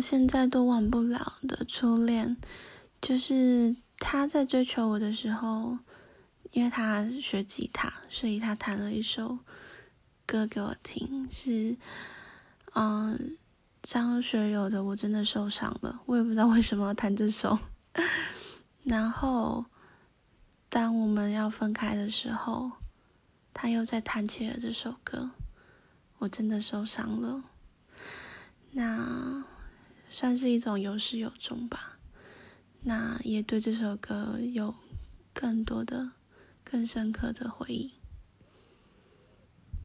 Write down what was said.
现在都忘不了的初恋，就是他在追求我的时候，因为他学吉他，所以他弹了一首歌给我听，是嗯张学友的《我真的受伤了》，我也不知道为什么要弹这首。然后当我们要分开的时候，他又在弹起了这首歌，我真的受伤了。那。算是一种有始有终吧，那也对这首歌有更多的、更深刻的回忆。